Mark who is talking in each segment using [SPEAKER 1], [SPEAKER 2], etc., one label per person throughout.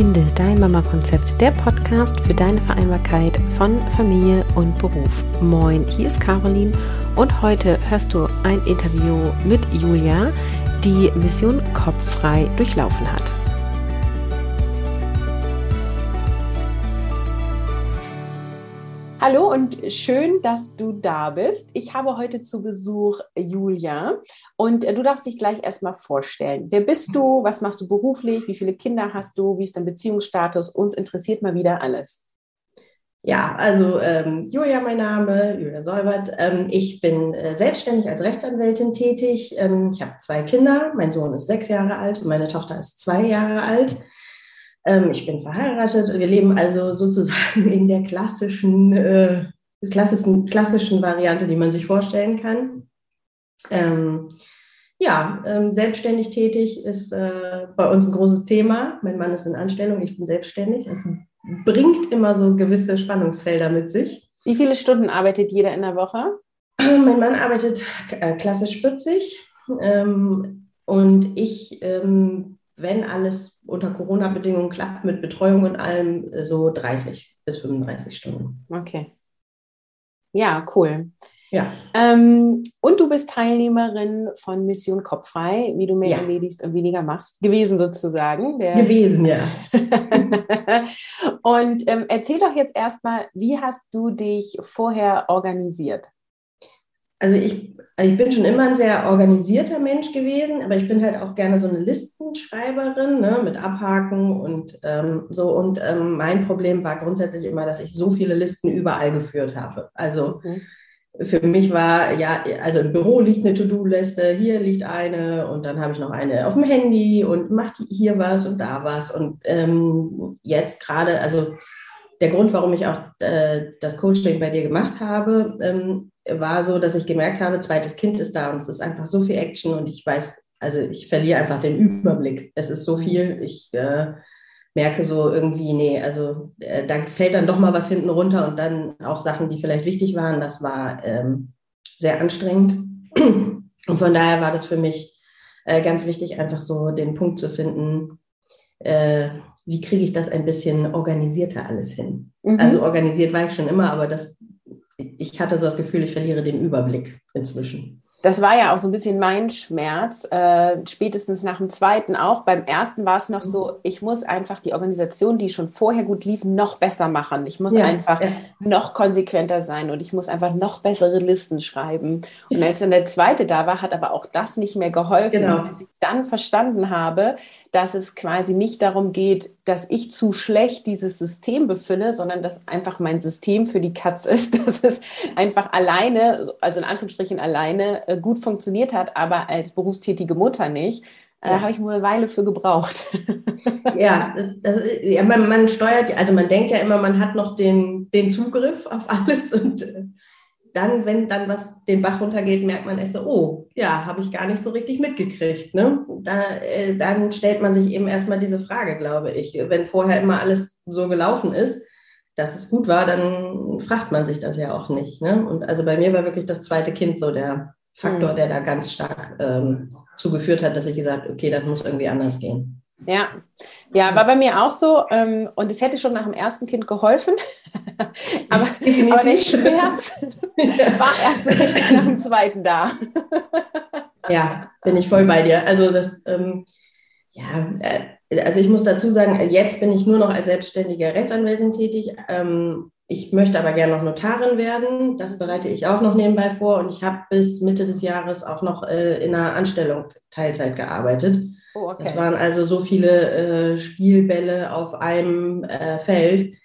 [SPEAKER 1] Finde dein Mama-Konzept, der Podcast für deine Vereinbarkeit von Familie und Beruf. Moin, hier ist Caroline und heute hörst du ein Interview mit Julia, die Mission Kopffrei durchlaufen hat. Hallo und schön, dass du da bist. Ich habe heute zu Besuch Julia und äh, du darfst dich gleich erstmal vorstellen. Wer bist du? Was machst du beruflich? Wie viele Kinder hast du? Wie ist dein Beziehungsstatus? Uns interessiert mal wieder alles.
[SPEAKER 2] Ja, also ähm, Julia, mein Name, Julia Solbert. Ähm, ich bin äh, selbstständig als Rechtsanwältin tätig. Ähm, ich habe zwei Kinder. Mein Sohn ist sechs Jahre alt und meine Tochter ist zwei Jahre alt. Ähm, ich bin verheiratet. Wir leben also sozusagen in der klassischen, äh, klassischen, klassischen Variante, die man sich vorstellen kann. Ähm, ja, ähm, selbstständig tätig ist äh, bei uns ein großes Thema. Mein Mann ist in Anstellung, ich bin selbstständig. Es bringt immer so gewisse Spannungsfelder mit sich.
[SPEAKER 1] Wie viele Stunden arbeitet jeder in der Woche?
[SPEAKER 2] Mein Mann arbeitet äh, klassisch 40 ähm, und ich ähm, wenn alles unter Corona-Bedingungen klappt, mit Betreuung und allem, so 30 bis 35 Stunden.
[SPEAKER 1] Okay. Ja, cool.
[SPEAKER 2] Ja.
[SPEAKER 1] Ähm, und du bist Teilnehmerin von Mission Kopffrei, wie du mehr ja. erledigst und weniger machst, gewesen sozusagen.
[SPEAKER 2] Gewesen, ja.
[SPEAKER 1] und ähm, erzähl doch jetzt erstmal, wie hast du dich vorher organisiert?
[SPEAKER 2] Also ich, also ich bin schon immer ein sehr organisierter Mensch gewesen, aber ich bin halt auch gerne so eine Listenschreiberin ne, mit Abhaken und ähm, so. Und ähm, mein Problem war grundsätzlich immer, dass ich so viele Listen überall geführt habe. Also mhm. für mich war, ja, also im Büro liegt eine To-Do-Liste, hier liegt eine und dann habe ich noch eine auf dem Handy und mache hier was und da was. Und ähm, jetzt gerade, also der Grund, warum ich auch äh, das Coaching bei dir gemacht habe, ähm, war so, dass ich gemerkt habe, zweites Kind ist da und es ist einfach so viel Action und ich weiß, also ich verliere einfach den Überblick. Es ist so viel, ich äh, merke so irgendwie, nee, also äh, da fällt dann doch mal was hinten runter und dann auch Sachen, die vielleicht wichtig waren, das war ähm, sehr anstrengend. Und von daher war das für mich äh, ganz wichtig, einfach so den Punkt zu finden, äh, wie kriege ich das ein bisschen organisierter alles hin? Mhm. Also organisiert war ich schon immer, aber das ich hatte so das Gefühl, ich verliere den Überblick inzwischen.
[SPEAKER 1] Das war ja auch so ein bisschen mein Schmerz, äh, spätestens nach dem zweiten auch. Beim ersten war es noch so, ich muss einfach die Organisation, die schon vorher gut lief, noch besser machen. Ich muss ja, einfach ja. noch konsequenter sein und ich muss einfach noch bessere Listen schreiben. Und als dann der zweite da war, hat aber auch das nicht mehr geholfen, genau. bis ich dann verstanden habe, dass es quasi nicht darum geht, dass ich zu schlecht dieses System befülle, sondern dass einfach mein System für die Katz ist, dass es einfach alleine, also in Anführungsstrichen alleine, äh, gut funktioniert hat, aber als berufstätige Mutter nicht. Äh, ja. habe ich wohl eine Weile für gebraucht.
[SPEAKER 2] ja, das, das, ja man, man, steuert, also man denkt ja immer, man hat noch den, den Zugriff auf alles und äh, dann, wenn dann was den Bach runtergeht, merkt man erst so, oh, ja, habe ich gar nicht so richtig mitgekriegt. Ne? Da, äh, dann stellt man sich eben erstmal diese Frage, glaube ich. Wenn vorher immer alles so gelaufen ist, dass es gut war, dann fragt man sich das ja auch nicht. Ne? Und also bei mir war wirklich das zweite Kind so der Faktor, mhm. der da ganz stark ähm, zugeführt hat, dass ich gesagt habe, okay, das muss irgendwie anders gehen.
[SPEAKER 1] Ja, ja, war bei mir auch so. Ähm, und es hätte schon nach dem ersten Kind geholfen. aber, aber der Schmerz war erst nach dem zweiten da.
[SPEAKER 2] ja, bin ich voll bei dir. Also das, ähm, ja, äh, also ich muss dazu sagen, jetzt bin ich nur noch als selbstständige Rechtsanwältin tätig. Ähm, ich möchte aber gerne noch Notarin werden. Das bereite ich auch noch nebenbei vor. Und ich habe bis Mitte des Jahres auch noch äh, in einer Anstellung Teilzeit gearbeitet. Oh, okay. Es waren also so viele äh, Spielbälle auf einem äh, Feld,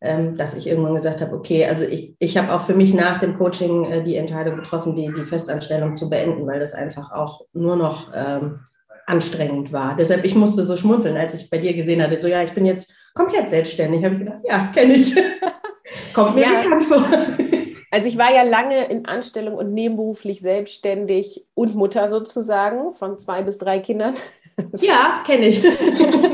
[SPEAKER 2] ähm, dass ich irgendwann gesagt habe, okay, also ich, ich habe auch für mich nach dem Coaching äh, die Entscheidung getroffen, die, die Festanstellung zu beenden, weil das einfach auch nur noch ähm, anstrengend war. Deshalb, ich musste so schmunzeln, als ich bei dir gesehen hatte, so ja, ich bin jetzt komplett selbstständig. Habe ich gedacht, ja, kenne ich. Kommt mir ja. bekannt vor.
[SPEAKER 1] Also ich war ja lange in Anstellung und nebenberuflich selbstständig und Mutter sozusagen von zwei bis drei Kindern.
[SPEAKER 2] Ja, kenne ich.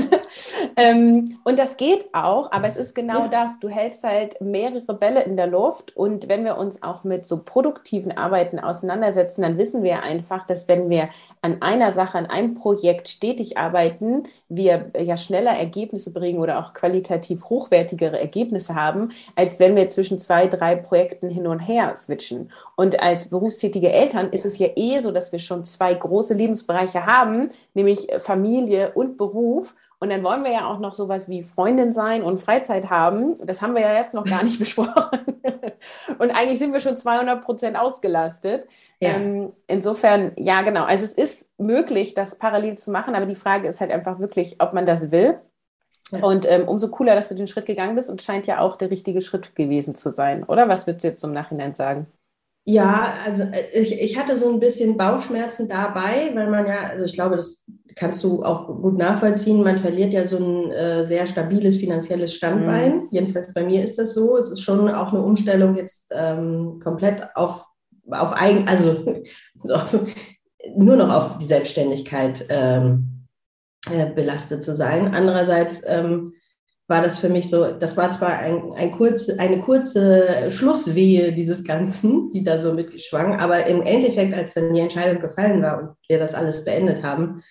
[SPEAKER 1] ähm, und das geht auch, aber es ist genau ja. das. Du hältst halt mehrere Bälle in der Luft und wenn wir uns auch mit so produktiven Arbeiten auseinandersetzen, dann wissen wir einfach, dass wenn wir an einer Sache, an einem Projekt stetig arbeiten, wir ja schneller Ergebnisse bringen oder auch qualitativ hochwertigere Ergebnisse haben, als wenn wir zwischen zwei, drei Projekten hin und her switchen. Und als berufstätige Eltern ist es ja eh so, dass wir schon zwei große Lebensbereiche haben, nämlich Familie und Beruf. Und dann wollen wir ja auch noch sowas wie Freundin sein und Freizeit haben. Das haben wir ja jetzt noch gar nicht besprochen. und eigentlich sind wir schon 200 Prozent ausgelastet. Ja. Ähm, insofern, ja, genau. Also es ist möglich, das parallel zu machen, aber die Frage ist halt einfach wirklich, ob man das will. Ja. Und ähm, umso cooler, dass du den Schritt gegangen bist und scheint ja auch der richtige Schritt gewesen zu sein, oder? Was würdest du jetzt im Nachhinein sagen?
[SPEAKER 2] Ja, also äh, ich, ich hatte so ein bisschen Bauchschmerzen dabei, weil man ja, also ich glaube, das kannst du auch gut nachvollziehen, man verliert ja so ein äh, sehr stabiles finanzielles Standbein. Mhm. Jedenfalls bei mir ist das so. Es ist schon auch eine Umstellung jetzt ähm, komplett auf, auf eigen, also so, nur noch auf die Selbstständigkeit ähm, äh, belastet zu sein. Andererseits ähm, war das für mich so, das war zwar ein, ein kurz, eine kurze Schlusswehe dieses Ganzen, die da so mitgeschwang, aber im Endeffekt, als dann die Entscheidung gefallen war und wir das alles beendet haben,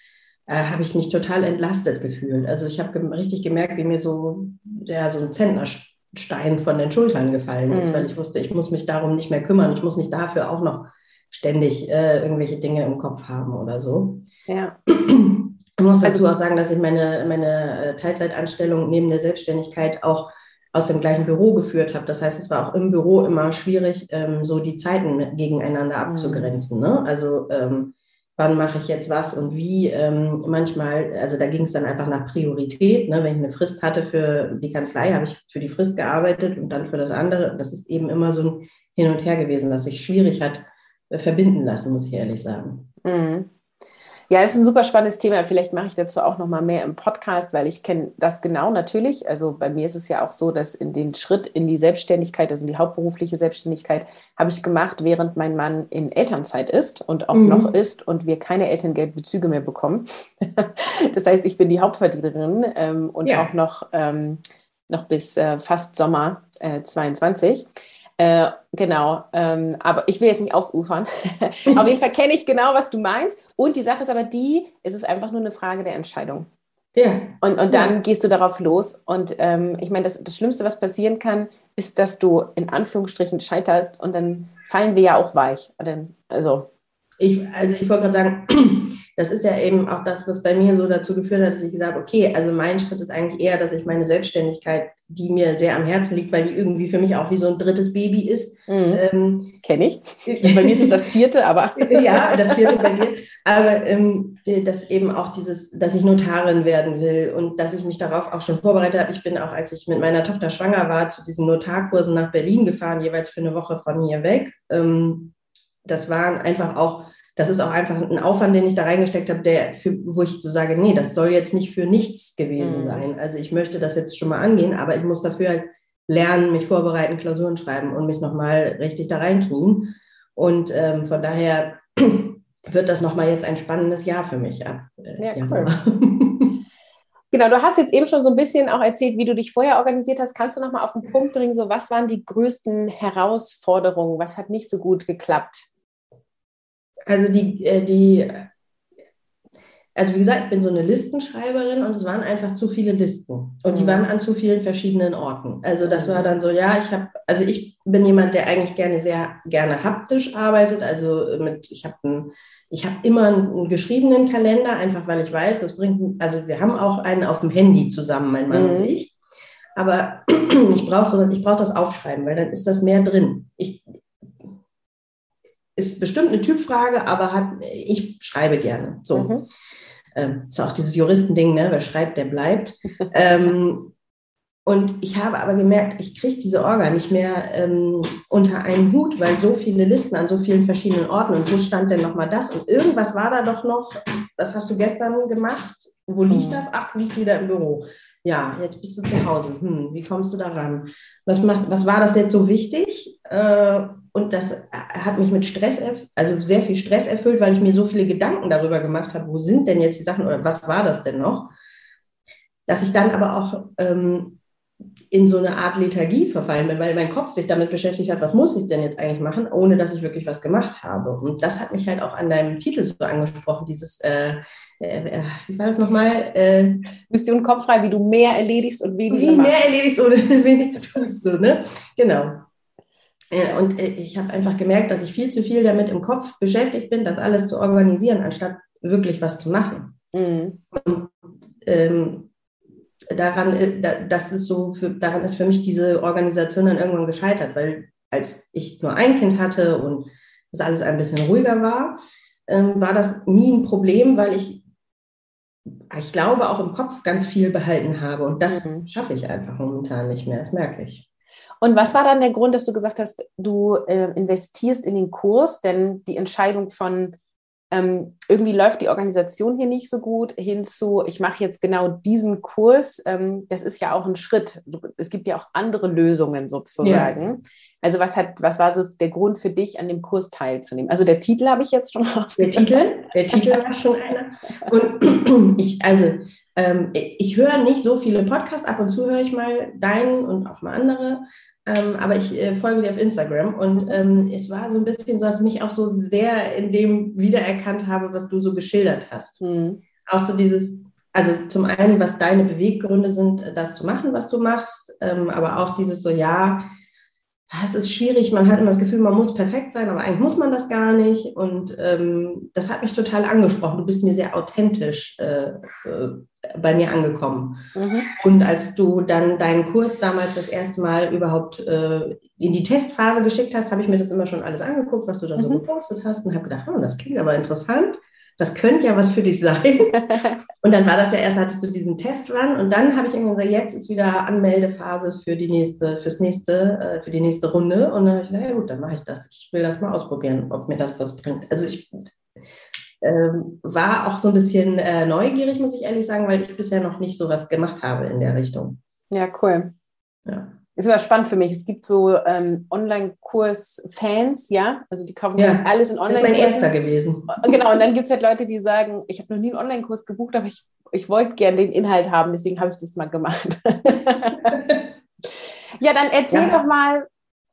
[SPEAKER 2] äh, habe ich mich total entlastet gefühlt. Also ich habe ge richtig gemerkt, wie mir so, ja, so ein Zentnerstein von den Schultern gefallen ist, mhm. weil ich wusste, ich muss mich darum nicht mehr kümmern, ich muss nicht dafür auch noch ständig äh, irgendwelche Dinge im Kopf haben oder so. Ja. Ich muss dazu also, auch sagen, dass ich meine, meine äh, Teilzeitanstellung neben der Selbstständigkeit auch aus dem gleichen Büro geführt habe. Das heißt, es war auch im Büro immer schwierig, ähm, so die Zeiten gegeneinander mhm. abzugrenzen. Ne? Also ähm, wann mache ich jetzt was und wie. Ähm, manchmal, also da ging es dann einfach nach Priorität. Ne? Wenn ich eine Frist hatte für die Kanzlei, habe ich für die Frist gearbeitet und dann für das andere. Das ist eben immer so ein Hin und Her gewesen, dass sich schwierig hat äh, verbinden lassen, muss ich ehrlich sagen.
[SPEAKER 1] Mhm. Ja, ist ein super spannendes Thema. Vielleicht mache ich dazu auch noch mal mehr im Podcast, weil ich kenne das genau natürlich. Also bei mir ist es ja auch so, dass in den Schritt in die Selbstständigkeit, also in die hauptberufliche Selbstständigkeit, habe ich gemacht, während mein Mann in Elternzeit ist und auch mhm. noch ist und wir keine Elterngeldbezüge mehr bekommen. das heißt, ich bin die Hauptverdienerin ähm, und ja. auch noch, ähm, noch bis äh, fast Sommer äh, 22. Äh, genau, ähm, aber ich will jetzt nicht aufufern. Auf jeden Fall kenne ich genau, was du meinst. Und die Sache ist aber die, es ist einfach nur eine Frage der Entscheidung. Ja. Und, und dann ja. gehst du darauf los. Und ähm, ich meine, das, das Schlimmste, was passieren kann, ist, dass du in Anführungsstrichen scheiterst und dann fallen wir ja auch weich. Also,
[SPEAKER 2] ich, also ich wollte gerade sagen, das ist ja eben auch das, was bei mir so dazu geführt hat, dass ich gesagt habe, okay, also mein Schritt ist eigentlich eher, dass ich meine Selbstständigkeit, die mir sehr am Herzen liegt, weil die irgendwie für mich auch wie so ein drittes Baby ist.
[SPEAKER 1] Mhm. Ähm, Kenne ich. bei mir ist es das vierte, aber.
[SPEAKER 2] ja, das vierte bei dir. Aber ähm, dass eben auch dieses, dass ich Notarin werden will und dass ich mich darauf auch schon vorbereitet habe. Ich bin auch, als ich mit meiner Tochter schwanger war, zu diesen Notarkursen nach Berlin gefahren, jeweils für eine Woche von hier weg. Ähm, das waren einfach auch das ist auch einfach ein Aufwand, den ich da reingesteckt habe, der für, wo ich so sage, nee, das soll jetzt nicht für nichts gewesen mhm. sein. Also ich möchte das jetzt schon mal angehen, aber ich muss dafür halt lernen, mich vorbereiten, Klausuren schreiben und mich nochmal richtig da reinknien. Und ähm, von daher wird das nochmal jetzt ein spannendes Jahr für mich. Ja, äh, ja cool.
[SPEAKER 1] Genau, du hast jetzt eben schon so ein bisschen auch erzählt, wie du dich vorher organisiert hast. Kannst du nochmal auf den Punkt bringen, so was waren die größten Herausforderungen? Was hat nicht so gut geklappt?
[SPEAKER 2] Also die, äh, die, also wie gesagt, ich bin so eine Listenschreiberin und es waren einfach zu viele Listen und die mhm. waren an zu vielen verschiedenen Orten. Also das war dann so, ja, ich habe, also ich bin jemand, der eigentlich gerne sehr gerne haptisch arbeitet. Also mit, ich habe ein ich habe immer einen geschriebenen Kalender, einfach weil ich weiß, das bringt, also wir haben auch einen auf dem Handy zusammen, mein Mann mhm. und ich. Aber ich brauche sowas, ich brauche das Aufschreiben, weil dann ist das mehr drin. Ich, ist bestimmt eine Typfrage, aber hat, ich schreibe gerne. So. Mhm. Ähm, ist auch dieses Juristending, ne? wer schreibt, der bleibt. ähm, und ich habe aber gemerkt, ich kriege diese Orga nicht mehr ähm, unter einen Hut, weil so viele Listen an so vielen verschiedenen Orten und wo stand denn nochmal das? Und irgendwas war da doch noch, was hast du gestern gemacht? Wo liegt mhm. das? Ach, liegt wieder im Büro. Ja, jetzt bist du zu Hause. Hm, wie kommst du da ran? Was, machst, was war das jetzt so wichtig? Äh, und das hat mich mit Stress, also sehr viel Stress erfüllt, weil ich mir so viele Gedanken darüber gemacht habe, wo sind denn jetzt die Sachen oder was war das denn noch? dass ich dann aber auch ähm, in so eine Art Lethargie verfallen bin, weil mein Kopf sich damit beschäftigt hat, was muss ich denn jetzt eigentlich machen, ohne dass ich wirklich was gemacht habe. Und das hat mich halt auch an deinem Titel so angesprochen, dieses, äh, äh, äh wie war das nochmal? Äh,
[SPEAKER 1] Mission kopffrei, wie du mehr erledigst und weniger
[SPEAKER 2] Wie machst. mehr erledigst und weniger tust du, ne? Genau. Äh, und äh, ich habe einfach gemerkt, dass ich viel zu viel damit im Kopf beschäftigt bin, das alles zu organisieren, anstatt wirklich was zu machen. Mhm. Und, ähm, daran, das ist so, für, daran ist für mich diese Organisation dann irgendwann gescheitert, weil als ich nur ein Kind hatte und das alles ein bisschen ruhiger war, ähm, war das nie ein Problem, weil ich, ich glaube, auch im Kopf ganz viel behalten habe. Und das mhm. schaffe ich einfach momentan nicht mehr, das merke ich.
[SPEAKER 1] Und was war dann der Grund, dass du gesagt hast, du äh, investierst in den Kurs? Denn die Entscheidung von ähm, irgendwie läuft die Organisation hier nicht so gut, hinzu, ich mache jetzt genau diesen Kurs. Ähm, das ist ja auch ein Schritt. Es gibt ja auch andere Lösungen sozusagen. Ja. Also was hat, was war so der Grund für dich, an dem Kurs teilzunehmen? Also der Titel habe ich jetzt schon
[SPEAKER 2] rausgekriegt. Der Titel, der Titel war schon einer. Und ich, also ähm, ich höre nicht so viele Podcasts, ab und zu höre ich mal deinen und auch mal andere. Ähm, aber ich äh, folge dir auf Instagram und ähm, es war so ein bisschen so, dass ich mich auch so sehr in dem wiedererkannt habe, was du so geschildert hast. Mhm. Auch so dieses, also zum einen, was deine Beweggründe sind, das zu machen, was du machst, ähm, aber auch dieses so, ja, es ist schwierig, man hat immer das Gefühl, man muss perfekt sein, aber eigentlich muss man das gar nicht. Und ähm, das hat mich total angesprochen. Du bist mir sehr authentisch äh, äh, bei mir angekommen. Mhm. Und als du dann deinen Kurs damals das erste Mal überhaupt äh, in die Testphase geschickt hast, habe ich mir das immer schon alles angeguckt, was du da so mhm. gepostet hast und habe gedacht, oh, das klingt aber interessant das könnte ja was für dich sein. und dann war das ja erst, hattest du diesen Testrun und dann habe ich irgendwann gesagt, jetzt ist wieder Anmeldephase für die nächste, fürs nächste, äh, für die nächste Runde. Und dann habe ich gesagt, ja gut, dann mache ich das. Ich will das mal ausprobieren, ob mir das was bringt. Also ich ähm, war auch so ein bisschen äh, neugierig, muss ich ehrlich sagen, weil ich bisher noch nicht so was gemacht habe in der Richtung.
[SPEAKER 1] Ja, cool. Ja ist immer spannend für mich. Es gibt so ähm, Online-Kurs-Fans, ja, also die kaufen ja, alles in
[SPEAKER 2] Online. Das ist mein erster gewesen.
[SPEAKER 1] Genau, und dann gibt es halt Leute, die sagen, ich habe noch nie einen Online-Kurs gebucht, aber ich, ich wollte gerne den Inhalt haben, deswegen habe ich das mal gemacht. ja, dann erzähl ja. doch mal,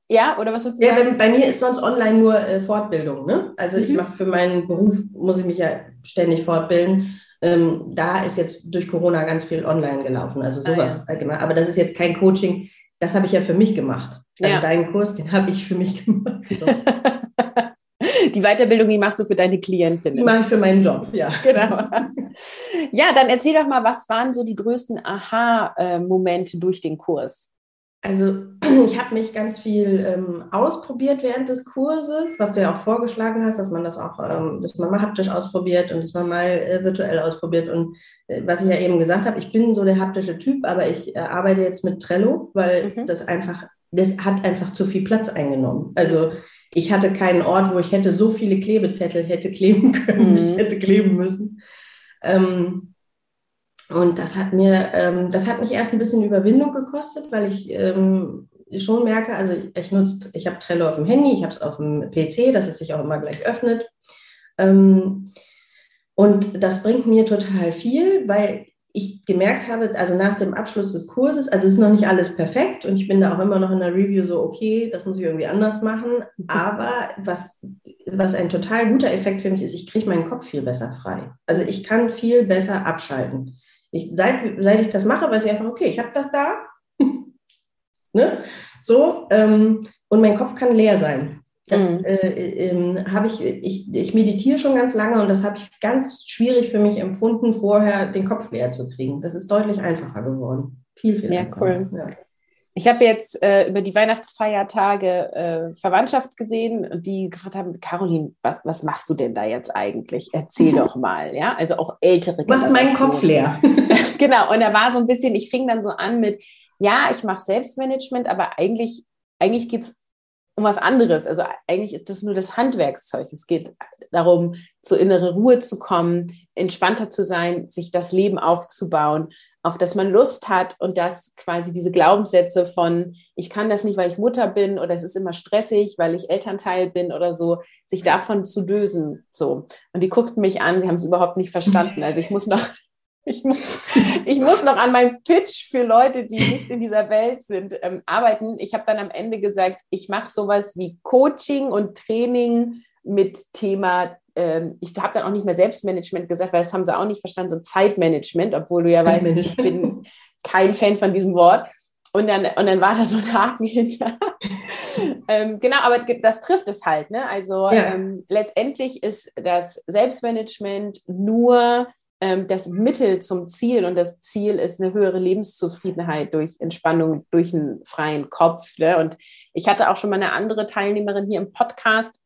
[SPEAKER 1] ja, oder was
[SPEAKER 2] du ja, sagen? bei mir ist sonst online nur äh, Fortbildung. Ne? Also mhm. ich mache für meinen Beruf, muss ich mich ja ständig fortbilden. Ähm, da ist jetzt durch Corona ganz viel online gelaufen, also sowas ah, ja. Aber das ist jetzt kein Coaching das habe ich ja für mich gemacht. Also ja. deinen Kurs, den habe ich für mich gemacht. So.
[SPEAKER 1] Die Weiterbildung, die machst du für deine Klientinnen?
[SPEAKER 2] Die mache ich für meinen Job, ja.
[SPEAKER 1] Genau. Ja, dann erzähl doch mal, was waren so die größten Aha-Momente durch den Kurs?
[SPEAKER 2] Also ich habe mich ganz viel ähm, ausprobiert während des Kurses, was du ja auch vorgeschlagen hast, dass man das auch, ähm, dass man mal haptisch ausprobiert und dass man mal äh, virtuell ausprobiert. Und äh, was ich ja eben gesagt habe, ich bin so der haptische Typ, aber ich äh, arbeite jetzt mit Trello, weil mhm. das einfach, das hat einfach zu viel Platz eingenommen. Also ich hatte keinen Ort, wo ich hätte so viele Klebezettel hätte kleben können, mhm. ich hätte kleben müssen. Ähm, und das hat mir, ähm, das hat mich erst ein bisschen Überwindung gekostet, weil ich ähm, schon merke, also ich, ich nutze, ich habe Trello auf dem Handy, ich habe es auf dem PC, dass es sich auch immer gleich öffnet. Ähm, und das bringt mir total viel, weil ich gemerkt habe, also nach dem Abschluss des Kurses, also es ist noch nicht alles perfekt und ich bin da auch immer noch in der Review so, okay, das muss ich irgendwie anders machen. Aber was, was ein total guter Effekt für mich ist, ich kriege meinen Kopf viel besser frei. Also ich kann viel besser abschalten. Ich, seit, seit ich das mache, weiß ich einfach, okay, ich habe das da. ne? So, ähm, und mein Kopf kann leer sein. Das mhm. äh, äh, habe ich, ich, ich meditiere schon ganz lange und das habe ich ganz schwierig für mich empfunden, vorher den Kopf leer zu kriegen. Das ist deutlich einfacher geworden. Viel, viel
[SPEAKER 1] ja, einfacher. Cool. Ja, cool. Ich habe jetzt äh, über die Weihnachtsfeiertage äh, Verwandtschaft gesehen und die gefragt haben, Caroline, was, was machst du denn da jetzt eigentlich? Erzähl doch mal, ja. Also auch ältere
[SPEAKER 2] Du machst meinen Kopf leer.
[SPEAKER 1] genau, und da war so ein bisschen, ich fing dann so an mit, ja, ich mache Selbstmanagement, aber eigentlich, eigentlich geht es um was anderes. Also eigentlich ist das nur das Handwerkszeug. Es geht darum, zur innere Ruhe zu kommen, entspannter zu sein, sich das Leben aufzubauen auf das man Lust hat und dass quasi diese Glaubenssätze von, ich kann das nicht, weil ich Mutter bin oder es ist immer stressig, weil ich Elternteil bin oder so, sich davon zu lösen. So. Und die guckten mich an, sie haben es überhaupt nicht verstanden. Also ich muss noch, ich muss, ich muss noch an meinem Pitch für Leute, die nicht in dieser Welt sind, ähm, arbeiten. Ich habe dann am Ende gesagt, ich mache sowas wie Coaching und Training mit Thema ähm, ich habe dann auch nicht mehr Selbstmanagement gesagt, weil das haben sie auch nicht verstanden, so Zeitmanagement, obwohl du ja weißt, ich bin kein Fan von diesem Wort. Und dann, und dann war da so ein Haken hinter. ähm, genau, aber das trifft es halt. Ne? Also ja. ähm, letztendlich ist das Selbstmanagement nur ähm, das Mittel zum Ziel und das Ziel ist eine höhere Lebenszufriedenheit durch Entspannung, durch einen freien Kopf. Ne? Und ich hatte auch schon mal eine andere Teilnehmerin hier im Podcast,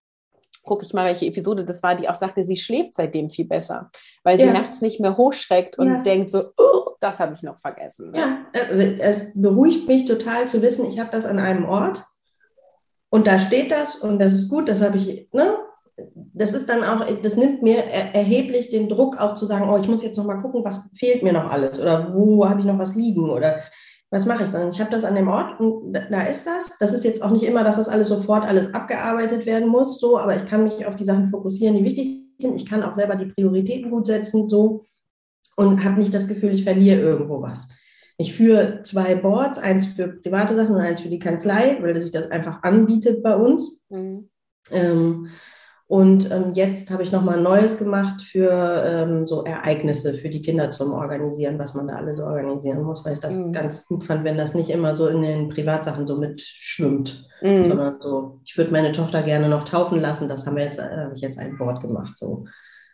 [SPEAKER 1] gucke ich mal, welche Episode das war, die auch sagte, sie schläft seitdem viel besser, weil sie ja. nachts nicht mehr hochschreckt und ja. denkt so, oh, das habe ich noch vergessen.
[SPEAKER 2] Ne? Ja, also es beruhigt mich total zu wissen, ich habe das an einem Ort und da steht das und das ist gut, das habe ich, ne? Das ist dann auch, das nimmt mir erheblich den Druck auch zu sagen, oh, ich muss jetzt noch mal gucken, was fehlt mir noch alles oder wo habe ich noch was liegen oder was mache ich dann? Ich habe das an dem Ort und da ist das. Das ist jetzt auch nicht immer, dass das alles sofort alles abgearbeitet werden muss, so, aber ich kann mich auf die Sachen fokussieren, die wichtig sind. Ich kann auch selber die Prioritäten gut setzen, so und habe nicht das Gefühl, ich verliere irgendwo was. Ich führe zwei Boards, eins für private Sachen und eins für die Kanzlei, weil sich das einfach anbietet bei uns. Mhm. Ähm, und ähm, jetzt habe ich nochmal ein neues gemacht für ähm, so Ereignisse für die Kinder zum Organisieren, was man da alles organisieren muss, weil ich das mhm. ganz gut fand, wenn das nicht immer so in den Privatsachen so mitschwimmt, mhm. sondern so, ich würde meine Tochter gerne noch taufen lassen, das haben wir jetzt, äh, habe ich jetzt ein Board gemacht, so.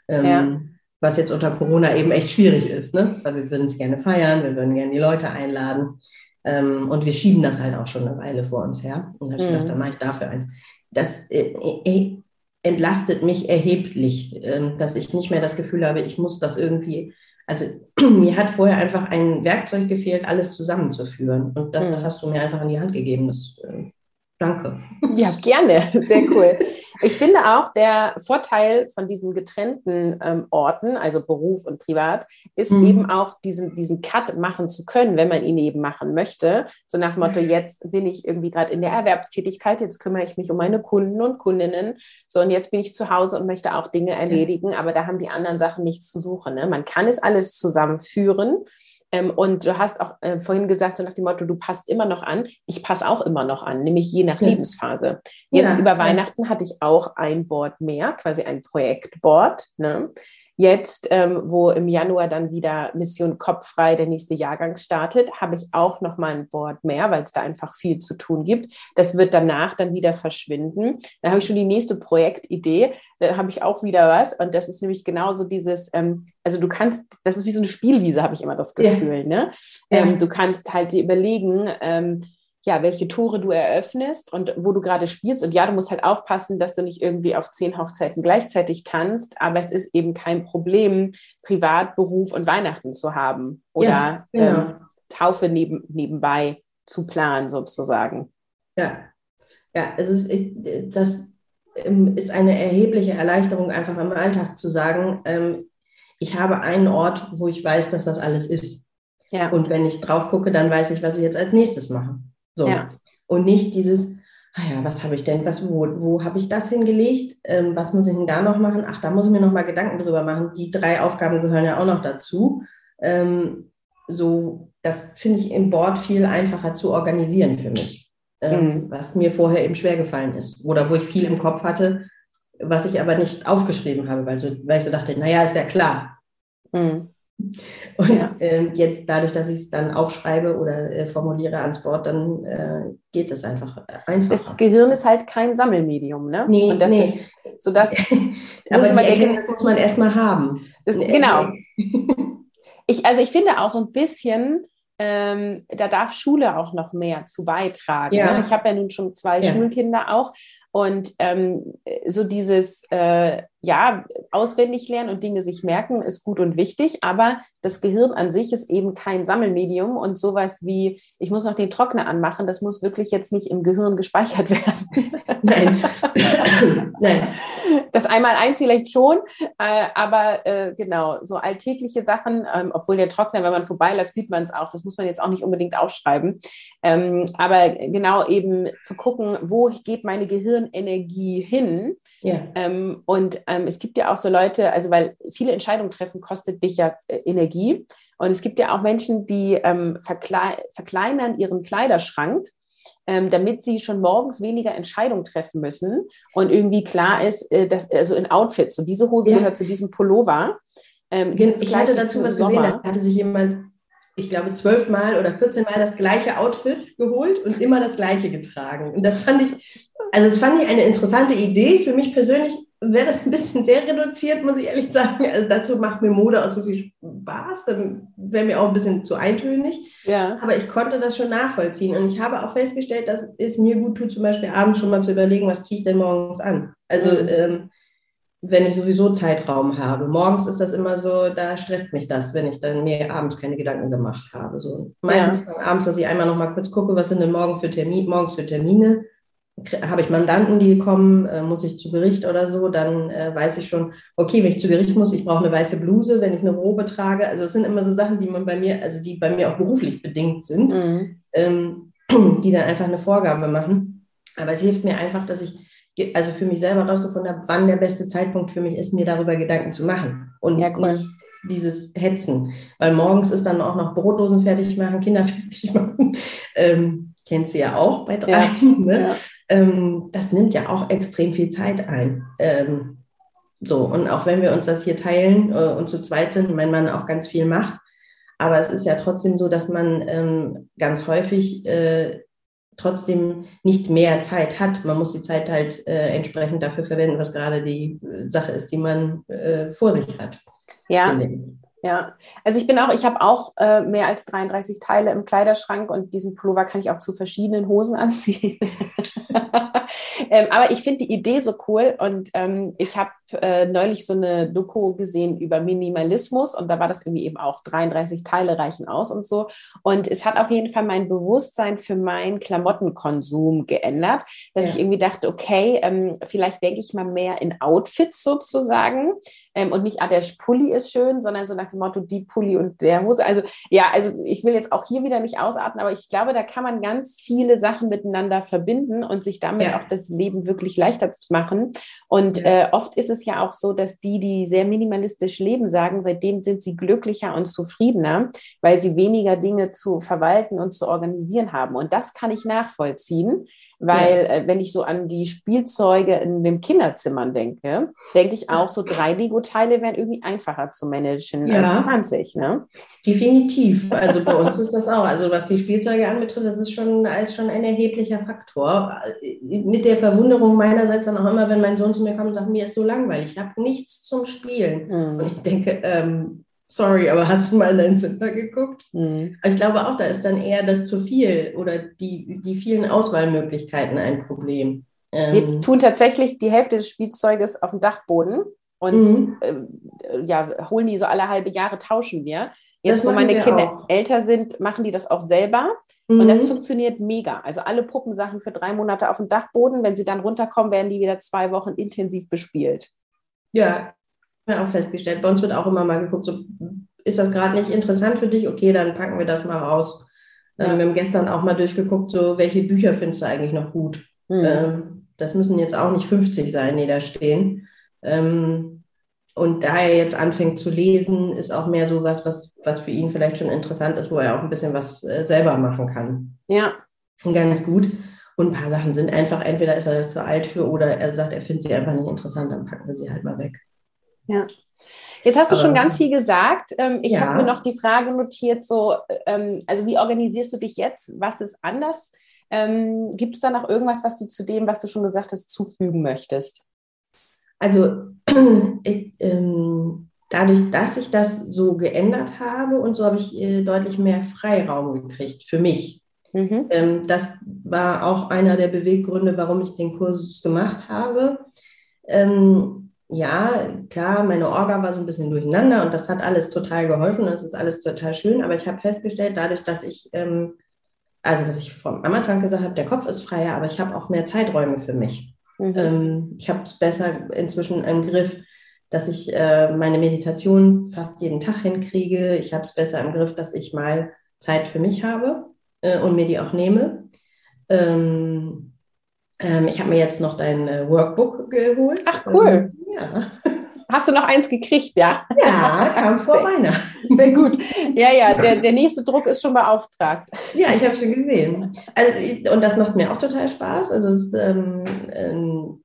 [SPEAKER 2] Ähm, ja. Was jetzt unter Corona eben echt schwierig ist, ne? Weil wir würden es gerne feiern, wir würden gerne die Leute einladen. Ähm, und wir schieben das halt auch schon eine Weile vor uns her. Und da habe ich mhm. gedacht, dann mache ich dafür ein. Das, äh, äh, entlastet mich erheblich, ähm, dass ich nicht mehr das Gefühl habe, ich muss das irgendwie. Also mir hat vorher einfach ein Werkzeug gefehlt, alles zusammenzuführen. Und das mhm. hast du mir einfach in die Hand gegeben. Das äh, Danke.
[SPEAKER 1] Ja, gerne. Sehr cool. Ich finde auch, der Vorteil von diesen getrennten ähm, Orten, also Beruf und Privat, ist mhm. eben auch diesen, diesen Cut machen zu können, wenn man ihn eben machen möchte. So nach dem Motto, jetzt bin ich irgendwie gerade in der Erwerbstätigkeit, jetzt kümmere ich mich um meine Kunden und Kundinnen. So, und jetzt bin ich zu Hause und möchte auch Dinge erledigen, aber da haben die anderen Sachen nichts zu suchen. Ne? Man kann es alles zusammenführen. Ähm, und du hast auch äh, vorhin gesagt, so nach dem Motto, du passt immer noch an. Ich passe auch immer noch an, nämlich je nach ja. Lebensphase. Jetzt ja, über Weihnachten hatte ich auch ein Board mehr, quasi ein Projektboard. Ne? Jetzt, ähm, wo im Januar dann wieder Mission Kopffrei der nächste Jahrgang startet, habe ich auch noch mal ein Board mehr, weil es da einfach viel zu tun gibt. Das wird danach dann wieder verschwinden. Dann habe ich schon die nächste Projektidee. Da habe ich auch wieder was. Und das ist nämlich genauso dieses, ähm, also du kannst, das ist wie so eine Spielwiese, habe ich immer das Gefühl. Ja. Ne? Ähm, ja. Du kannst halt dir überlegen, ähm, ja, welche Tore du eröffnest und wo du gerade spielst. Und ja, du musst halt aufpassen, dass du nicht irgendwie auf zehn Hochzeiten gleichzeitig tanzt, aber es ist eben kein Problem, Privat, Beruf und Weihnachten zu haben oder ja, genau. ähm, Taufe neben, nebenbei zu planen, sozusagen.
[SPEAKER 2] Ja, ja, es ist, das ähm, ist eine erhebliche Erleichterung, einfach im Alltag zu sagen, ähm, ich habe einen Ort, wo ich weiß, dass das alles ist. Ja. Und wenn ich drauf gucke, dann weiß ich, was ich jetzt als nächstes mache. So. Ja. Und nicht dieses, ah ja, was habe ich denn, was, wo, wo habe ich das hingelegt? Ähm, was muss ich denn da noch machen? Ach, da muss ich mir noch mal Gedanken drüber machen. Die drei Aufgaben gehören ja auch noch dazu. Ähm, so, das finde ich im Board viel einfacher zu organisieren für mich, ähm, mhm. was mir vorher eben schwer gefallen ist. Oder wo ich viel im Kopf hatte, was ich aber nicht aufgeschrieben habe, weil, so, weil ich so dachte, naja, ist ja klar. Mhm. Und ja. äh, jetzt dadurch, dass ich es dann aufschreibe oder äh, formuliere ans Wort, dann äh, geht es einfach äh, einfacher.
[SPEAKER 1] Das Gehirn ist halt kein Sammelmedium, ne?
[SPEAKER 2] Nee,
[SPEAKER 1] Und das
[SPEAKER 2] nee.
[SPEAKER 1] ist so das.
[SPEAKER 2] Aber die Erkenntnis muss man erstmal haben.
[SPEAKER 1] Das, genau. ich, also ich finde auch so ein bisschen, ähm, da darf Schule auch noch mehr zu beitragen. Ja. Ne? Ich habe ja nun schon zwei ja. Schulkinder auch. Und ähm, so dieses, äh, ja, auswendig lernen und Dinge sich merken ist gut und wichtig, aber das Gehirn an sich ist eben kein Sammelmedium und sowas wie, ich muss noch den Trockner anmachen, das muss wirklich jetzt nicht im Gehirn gespeichert werden. Nein. Nein. Das einmal eins vielleicht schon, äh, aber äh, genau, so alltägliche Sachen, ähm, obwohl der Trockner, wenn man vorbeiläuft, sieht man es auch, das muss man jetzt auch nicht unbedingt aufschreiben. Ähm, aber genau eben zu gucken, wo geht meine Gehirnenergie hin? Ja. Ähm, und ähm, es gibt ja auch so Leute, also weil viele Entscheidungen treffen kostet dich ja äh, Energie. Und es gibt ja auch Menschen, die ähm, verkle verkleinern ihren Kleiderschrank, ähm, damit sie schon morgens weniger Entscheidungen treffen müssen und irgendwie klar ist, äh, dass also in Outfits, so diese Hose ja. gehört zu diesem Pullover.
[SPEAKER 2] Ähm, ich hatte dazu was gesehen, da hatte sich jemand ich glaube, zwölfmal oder 14 Mal das gleiche Outfit geholt und immer das gleiche getragen. Und das fand ich, also das fand ich eine interessante Idee. Für mich persönlich wäre das ein bisschen sehr reduziert, muss ich ehrlich sagen. Also dazu macht mir Mode auch zu viel Spaß. Dann wäre mir auch ein bisschen zu eintönig. Ja. Aber ich konnte das schon nachvollziehen. Und ich habe auch festgestellt, dass es mir gut tut, zum Beispiel abends schon mal zu überlegen, was ziehe ich denn morgens an. Also mhm. ähm, wenn ich sowieso Zeitraum habe. Morgens ist das immer so, da stresst mich das, wenn ich dann mir abends keine Gedanken gemacht habe. So meistens ja. abends, dass ich einmal noch mal kurz gucke, was sind denn morgen für Termin, morgens für Termine. Habe ich Mandanten, die kommen, äh, muss ich zu Gericht oder so, dann äh, weiß ich schon, okay, wenn ich zu Gericht muss, ich brauche eine weiße Bluse, wenn ich eine Robe trage. Also es sind immer so Sachen, die man bei mir, also die bei mir auch beruflich bedingt sind, mhm. ähm, die dann einfach eine Vorgabe machen. Aber es hilft mir einfach, dass ich also für mich selber herausgefunden habe, wann der beste Zeitpunkt für mich ist, mir darüber Gedanken zu machen und ja, cool. nicht dieses Hetzen. Weil morgens ist dann auch noch Brotdosen fertig machen, Kinder fertig machen. Ähm, kennst du ja auch bei drei. Ja, ne? ja. Ähm, das nimmt ja auch extrem viel Zeit ein. Ähm, so, und auch wenn wir uns das hier teilen äh, und zu zweit sind, mein Mann auch ganz viel macht, aber es ist ja trotzdem so, dass man ähm, ganz häufig äh, trotzdem nicht mehr Zeit hat. Man muss die Zeit halt äh, entsprechend dafür verwenden, was gerade die äh, Sache ist, die man äh, vor sich hat.
[SPEAKER 1] Ja. Ja, also ich bin auch, ich habe auch äh, mehr als 33 Teile im Kleiderschrank und diesen Pullover kann ich auch zu verschiedenen Hosen anziehen. ähm, aber ich finde die Idee so cool und ähm, ich habe äh, neulich so eine Doku gesehen über Minimalismus und da war das irgendwie eben auch 33 Teile reichen aus und so. Und es hat auf jeden Fall mein Bewusstsein für meinen Klamottenkonsum geändert, dass ja. ich irgendwie dachte, okay, ähm, vielleicht denke ich mal mehr in Outfits sozusagen ähm, und nicht, ah, der Pulli ist schön, sondern so nach dem Motto, die Pulli und der Hose. Also ja, also ich will jetzt auch hier wieder nicht ausatmen, aber ich glaube, da kann man ganz viele Sachen miteinander verbinden und sich damit ja. auch das Leben wirklich leichter zu machen. Und ja. äh, oft ist es ja auch so, dass die, die sehr minimalistisch leben, sagen, seitdem sind sie glücklicher und zufriedener, weil sie weniger Dinge zu verwalten und zu organisieren haben. Und das kann ich nachvollziehen. Weil ja. äh, wenn ich so an die Spielzeuge in den Kinderzimmern denke, denke ich auch, so drei Lego-Teile wären irgendwie einfacher zu managen ja. als 20. Ne?
[SPEAKER 2] Definitiv. Also bei uns ist das auch. Also was die Spielzeuge anbetrifft, das ist schon, ist schon ein erheblicher Faktor. Mit der Verwunderung meinerseits dann auch immer, wenn mein Sohn zu mir kommt und sagt, mir ist so langweilig, ich habe nichts zum Spielen. Mhm. Und ich denke, ähm, sorry, aber hast du mal in dein Zimmer geguckt? Mhm. Ich glaube auch, da ist dann eher das zu viel oder die, die vielen Auswahlmöglichkeiten ein Problem.
[SPEAKER 1] Ähm, wir tun tatsächlich die Hälfte des Spielzeuges auf dem Dachboden und mhm. äh, ja, holen die so alle halbe Jahre, tauschen wir. Jetzt, wo meine Kinder auch. älter sind, machen die das auch selber. Mhm. Und das mhm. funktioniert mega. Also alle Puppensachen für drei Monate auf dem Dachboden. Wenn sie dann runterkommen, werden die wieder zwei Wochen intensiv bespielt.
[SPEAKER 2] Ja, ja auch festgestellt. Bei uns wird auch immer mal geguckt, so, ist das gerade nicht interessant für dich? Okay, dann packen wir das mal raus. Ähm, wir haben gestern auch mal durchgeguckt, so welche Bücher findest du eigentlich noch gut? Mhm. Ähm, das müssen jetzt auch nicht 50 sein, die da stehen. Ähm, und da er jetzt anfängt zu lesen, ist auch mehr so was, was, was für ihn vielleicht schon interessant ist, wo er auch ein bisschen was äh, selber machen kann.
[SPEAKER 1] Ja.
[SPEAKER 2] Ganz gut. Und ein paar Sachen sind einfach, entweder ist er zu alt für oder er sagt, er findet sie einfach nicht interessant, dann packen wir sie halt mal weg.
[SPEAKER 1] Ja. Jetzt hast du schon ganz viel gesagt. Ähm, ich ja. habe mir noch die Frage notiert, so, ähm, also wie organisierst du dich jetzt? Was ist anders? Ähm, Gibt es da noch irgendwas, was du zu dem, was du schon gesagt hast, zufügen möchtest?
[SPEAKER 2] Also ich, ähm, dadurch, dass ich das so geändert habe und so habe ich äh, deutlich mehr Freiraum gekriegt für mich. Mhm. Ähm, das war auch einer der Beweggründe, warum ich den Kurs gemacht habe. Ähm, ja, klar, meine Orga war so ein bisschen durcheinander und das hat alles total geholfen und es ist alles total schön. Aber ich habe festgestellt, dadurch, dass ich, ähm, also was ich vom, am Anfang gesagt habe, der Kopf ist freier, aber ich habe auch mehr Zeiträume für mich. Mhm. Ähm, ich habe es besser inzwischen im Griff, dass ich äh, meine Meditation fast jeden Tag hinkriege. Ich habe es besser im Griff, dass ich mal Zeit für mich habe äh, und mir die auch nehme. Ähm, ähm, ich habe mir jetzt noch dein äh, Workbook geholt.
[SPEAKER 1] Ach cool. Ja. Hast du noch eins gekriegt, ja?
[SPEAKER 2] Ja, kam vor Weihnachten.
[SPEAKER 1] Sehr gut. Ja, ja, der, der nächste Druck ist schon beauftragt.
[SPEAKER 2] Ja, ich habe schon gesehen. Also, und das macht mir auch total Spaß. Also, es, ähm, ähm,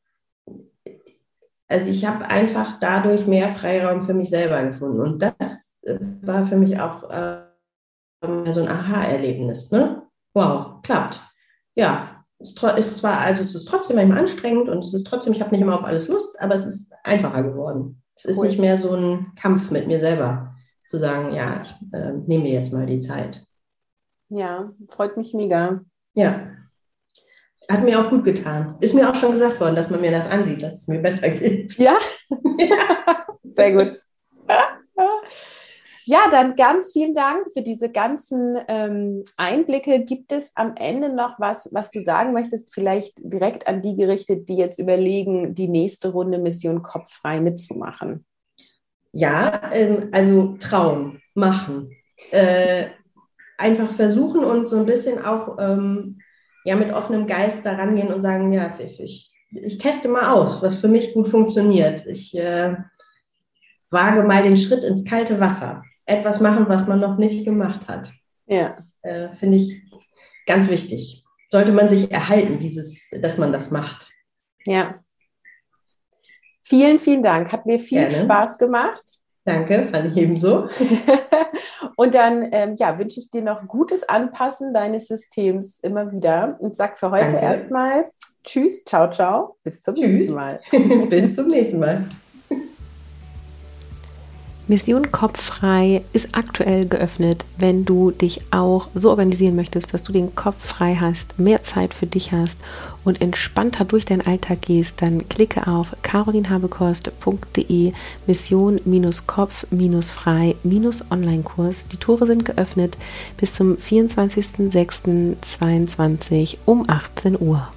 [SPEAKER 2] also ich habe einfach dadurch mehr Freiraum für mich selber gefunden. Und das äh, war für mich auch äh, so ein Aha-Erlebnis. Ne? Wow, klappt. Ja, ist zwar, also es ist trotzdem manchmal anstrengend und es ist trotzdem, ich habe nicht immer auf alles Lust, aber es ist einfacher geworden. Es ist cool. nicht mehr so ein Kampf mit mir selber, zu sagen, ja, ich äh, nehme mir jetzt mal die Zeit.
[SPEAKER 1] Ja, freut mich mega.
[SPEAKER 2] Ja. Hat mir auch gut getan. Ist mir auch schon gesagt worden, dass man mir das ansieht, dass es mir besser geht.
[SPEAKER 1] Ja? ja. Sehr gut. Ja, dann ganz vielen Dank für diese ganzen ähm, Einblicke. Gibt es am Ende noch was, was du sagen möchtest, vielleicht direkt an die gerichtet, die jetzt überlegen, die nächste Runde Mission Kopffrei mitzumachen?
[SPEAKER 2] Ja, ähm, also Traum, machen. Äh, einfach versuchen und so ein bisschen auch ähm, ja, mit offenem Geist da rangehen und sagen, ja, ich, ich, teste mal aus, was für mich gut funktioniert. Ich äh, wage mal den Schritt ins kalte Wasser etwas machen, was man noch nicht gemacht hat.
[SPEAKER 1] Ja.
[SPEAKER 2] Äh, Finde ich ganz wichtig. Sollte man sich erhalten, dieses, dass man das macht.
[SPEAKER 1] Ja. Vielen, vielen Dank. Hat mir viel Gerne. Spaß gemacht.
[SPEAKER 2] Danke, fand ich ebenso.
[SPEAKER 1] und dann ähm, ja, wünsche ich dir noch gutes Anpassen deines Systems immer wieder und sag für heute erstmal Tschüss, ciao, ciao. Bis zum Tschüss. nächsten Mal.
[SPEAKER 2] Bis zum nächsten Mal.
[SPEAKER 3] Mission Kopffrei ist aktuell geöffnet, wenn du dich auch so organisieren möchtest, dass du den Kopf frei hast, mehr Zeit für dich hast und entspannter durch deinen Alltag gehst, dann klicke auf carolinhabekost.de Mission-Kopf-Frei-Online-Kurs. Die Tore sind geöffnet bis zum 24.06.22 um 18 Uhr.